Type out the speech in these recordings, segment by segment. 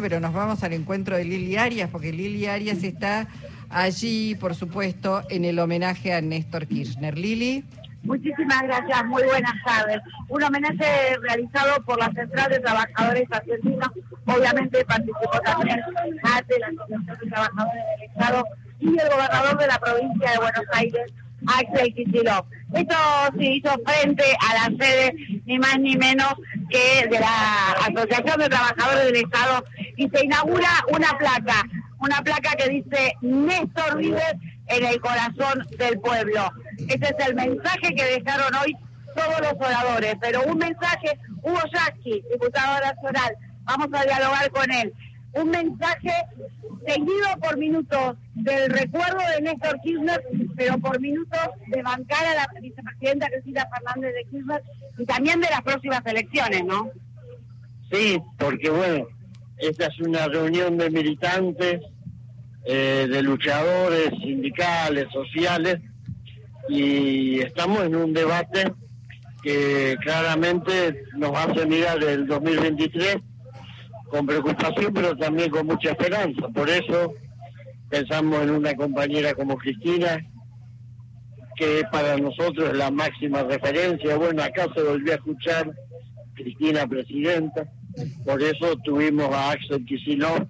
pero nos vamos al encuentro de Lili Arias, porque Lili Arias está allí, por supuesto, en el homenaje a Néstor Kirchner. Lili. Muchísimas gracias, muy buenas tardes. Un homenaje realizado por la Central de Trabajadores Argentinos, obviamente participó también ATE, la Asociación de Trabajadores del Estado y el gobernador de la provincia de Buenos Aires, Axel Kicillof. Esto se hizo frente a la sede ni más ni menos que de la Asociación de Trabajadores del Estado y se inaugura una placa, una placa que dice Néstor Vives en el corazón del pueblo. Ese es el mensaje que dejaron hoy todos los oradores, pero un mensaje, Hugo Yasky, diputado nacional, vamos a dialogar con él, un mensaje seguido por minutos del recuerdo de Néstor Kirchner, pero por minutos de bancar a la vicepresidenta Cristina Fernández de Kirchner y también de las próximas elecciones, ¿no? Sí, porque bueno, esta es una reunión de militantes, eh, de luchadores sindicales, sociales, y estamos en un debate que claramente nos hace mirar el 2023 con preocupación, pero también con mucha esperanza. Por eso pensamos en una compañera como Cristina, que para nosotros es la máxima referencia. Bueno, acá se volvió a escuchar Cristina presidenta, por eso tuvimos a Axel Kicillof,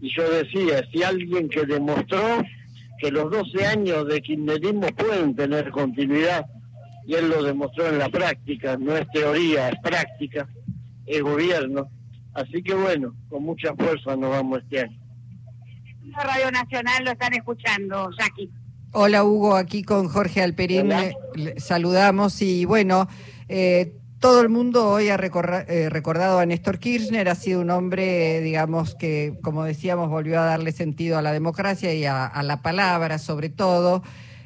y yo decía, si alguien que demostró que los 12 años de kirchnerismo pueden tener continuidad, y él lo demostró en la práctica, no es teoría, es práctica, es gobierno, Así que bueno, con mucha fuerza nos vamos este año. Radio Nacional lo están escuchando, Jackie. Hola Hugo, aquí con Jorge Alperín saludamos y bueno, eh, todo el mundo hoy ha eh, recordado a Néstor Kirchner, ha sido un hombre, digamos, que como decíamos, volvió a darle sentido a la democracia y a, la palabra sobre todo.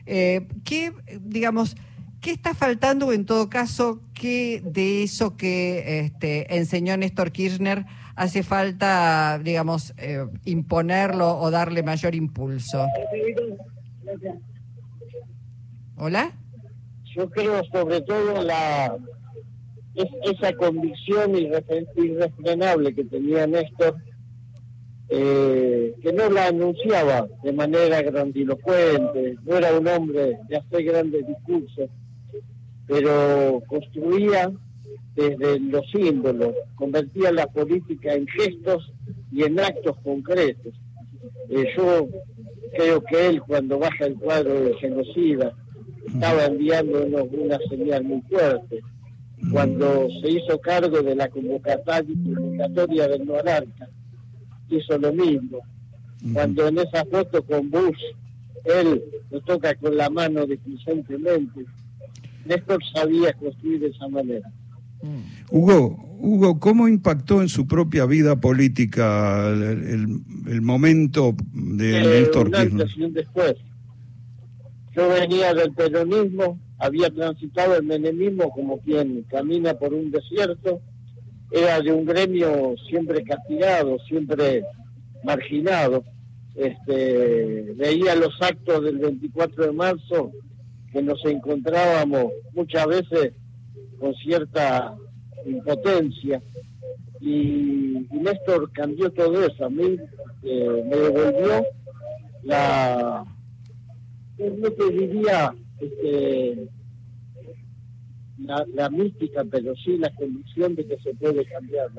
Eh, ¿Qué, digamos, ¿Qué está faltando en todo caso? ¿Qué de eso que este, enseñó Néstor Kirchner hace falta, digamos, eh, imponerlo o darle mayor impulso? ¿Hola? Yo creo sobre todo la esa convicción irrefrenable que tenía Néstor, eh, que no la anunciaba de manera grandilocuente, no era un hombre de hacer grandes discursos, pero construía desde los símbolos, convertía la política en gestos y en actos concretos. Eh, yo creo que él cuando baja el cuadro de genocida estaba enviándonos una señal muy fuerte. Cuando se hizo cargo de la convocatoria del Noararca, hizo lo mismo. Cuando en esa foto con Bush, él lo toca con la mano displicentemente Néstor sabía construir de esa manera. Hugo, Hugo, ¿cómo impactó en su propia vida política el, momento de eh, Néstor un antes y un después. Yo venía del peronismo, había transitado el menemismo como quien camina por un desierto, era de un gremio siempre castigado, siempre marginado. Este, veía los actos del 24 de marzo que nos encontrábamos muchas veces con cierta impotencia y, Néstor cambió todo eso, a mí eh, me devolvió la, no te diría este, la, mística, pero sí la convicción de que se puede cambiar.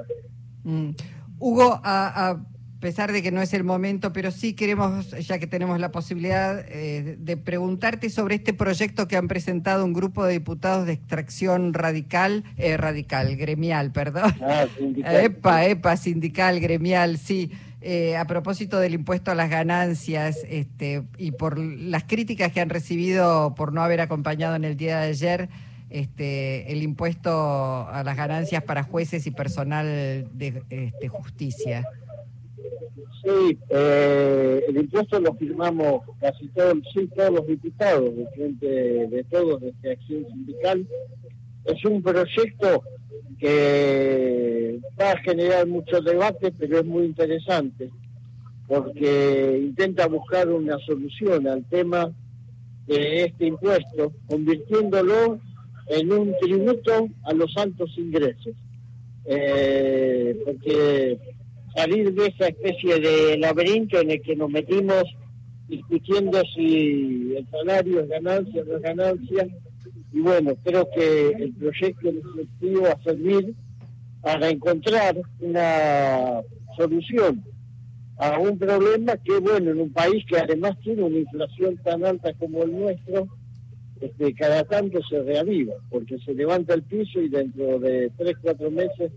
Mm. Hugo, a pesar de que no es el momento, pero sí queremos, ya que tenemos la posibilidad, eh, de preguntarte sobre este proyecto que han presentado un grupo de diputados de extracción radical, eh, radical, gremial, perdón. Ah, sindical. Epa, epa, sindical, gremial, sí. Eh, a propósito del impuesto a las ganancias este, y por las críticas que han recibido por no haber acompañado en el día de ayer este, el impuesto a las ganancias para jueces y personal de este, justicia. Sí, eh, el impuesto lo firmamos casi todos, sí, todos los diputados de frente de todos de esta acción sindical. Es un proyecto que va a generar mucho debate, pero es muy interesante porque intenta buscar una solución al tema de este impuesto, convirtiéndolo en un tributo a los altos ingresos. Eh, porque salir de esa especie de laberinto en el que nos metimos discutiendo si el salario es ganancia o no es ganancia. Y bueno, creo que el proyecto legislativo va a servir para encontrar una solución a un problema que, bueno, en un país que además tiene una inflación tan alta como el nuestro, este, cada tanto se reaviva, porque se levanta el piso y dentro de tres, cuatro meses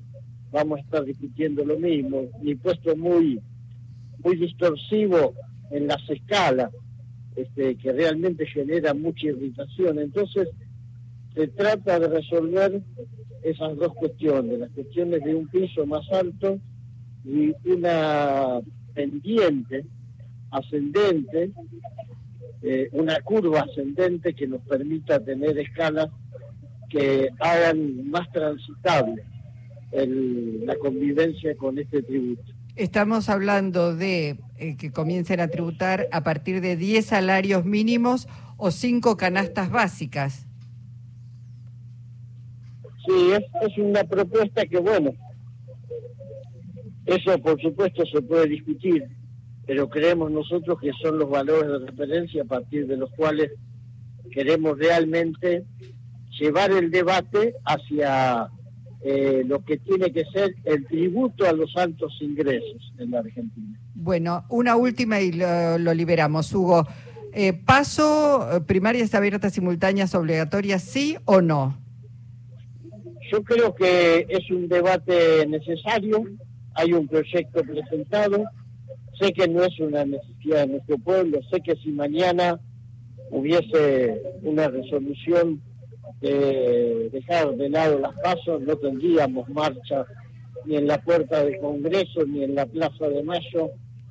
vamos a estar discutiendo lo mismo. Un impuesto muy, muy distorsivo en las escalas, este, que realmente genera mucha irritación. Entonces, se trata de resolver esas dos cuestiones, las cuestiones de un piso más alto y una pendiente, ascendente, eh, una curva ascendente que nos permita tener escalas que hagan más transitable la convivencia con este tributo. Estamos hablando de eh, que comiencen a tributar a partir de 10 salarios mínimos o 5 canastas básicas. Sí, es, es una propuesta que, bueno, eso por supuesto se puede discutir, pero creemos nosotros que son los valores de referencia a partir de los cuales queremos realmente llevar el debate hacia eh, lo que tiene que ser el tributo a los altos ingresos en la Argentina. Bueno, una última y lo, liberamos, Hugo. Eh, ¿Paso eh, primarias abiertas simultáneas obligatorias, sí o no? Yo creo que es un debate necesario, hay un proyecto presentado, sé que no es una necesidad de nuestro pueblo, sé que si mañana hubiese una resolución de dejar de lado las pasos, no tendríamos marcha ni en la puerta del Congreso ni en la Plaza de Mayo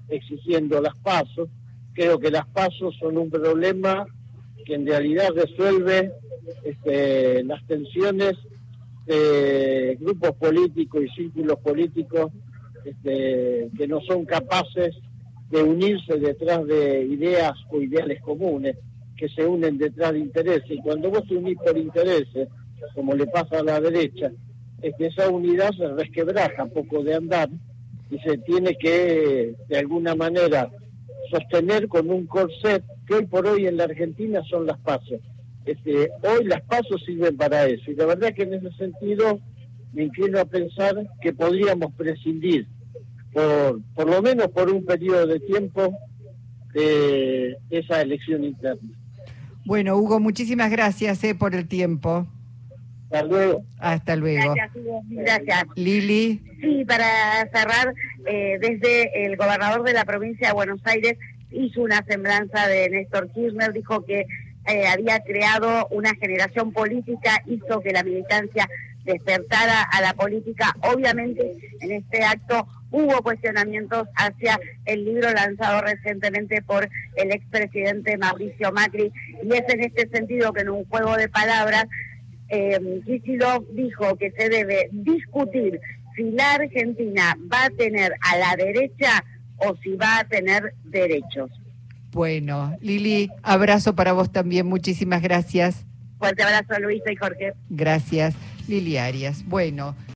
exigiendo las pasos. Creo que las pasos son un problema que en realidad resuelve este, las tensiones de grupos políticos y círculos políticos este, que no son capaces de unirse detrás de ideas o ideales comunes que se unen detrás de intereses. Y cuando vos unís por intereses, como le pasa a la derecha, es que esa unidad se resquebraja poco de andar y se tiene que, de alguna manera, sostener con un corset que hoy por hoy en la Argentina son las pasos. Este, hoy las pasos sirven para eso. Y la verdad que en ese sentido me inclino a pensar que podríamos prescindir, por, por lo menos por un periodo de tiempo, de esa elección interna. Bueno, Hugo, muchísimas gracias eh, por el tiempo. Hasta luego. Hasta luego. Gracias, Hugo. Gracias. Lili. Sí, para cerrar, eh, desde el gobernador de la provincia de Buenos Aires hizo una semblanza de Néstor Kirchner, dijo que eh, había creado una generación política, hizo que la militancia despertara a la política. Obviamente, en este acto hubo cuestionamientos hacia el libro lanzado recientemente por el expresidente Mauricio Macri y es en este sentido que en un juego de palabras eh, dijo que se debe discutir si la Argentina va a tener a la derecha o si va a tener derechos. Bueno, Lili, abrazo para vos también, muchísimas gracias. Fuerte abrazo a Luisa y Jorge. Gracias, Lili Arias. Bueno.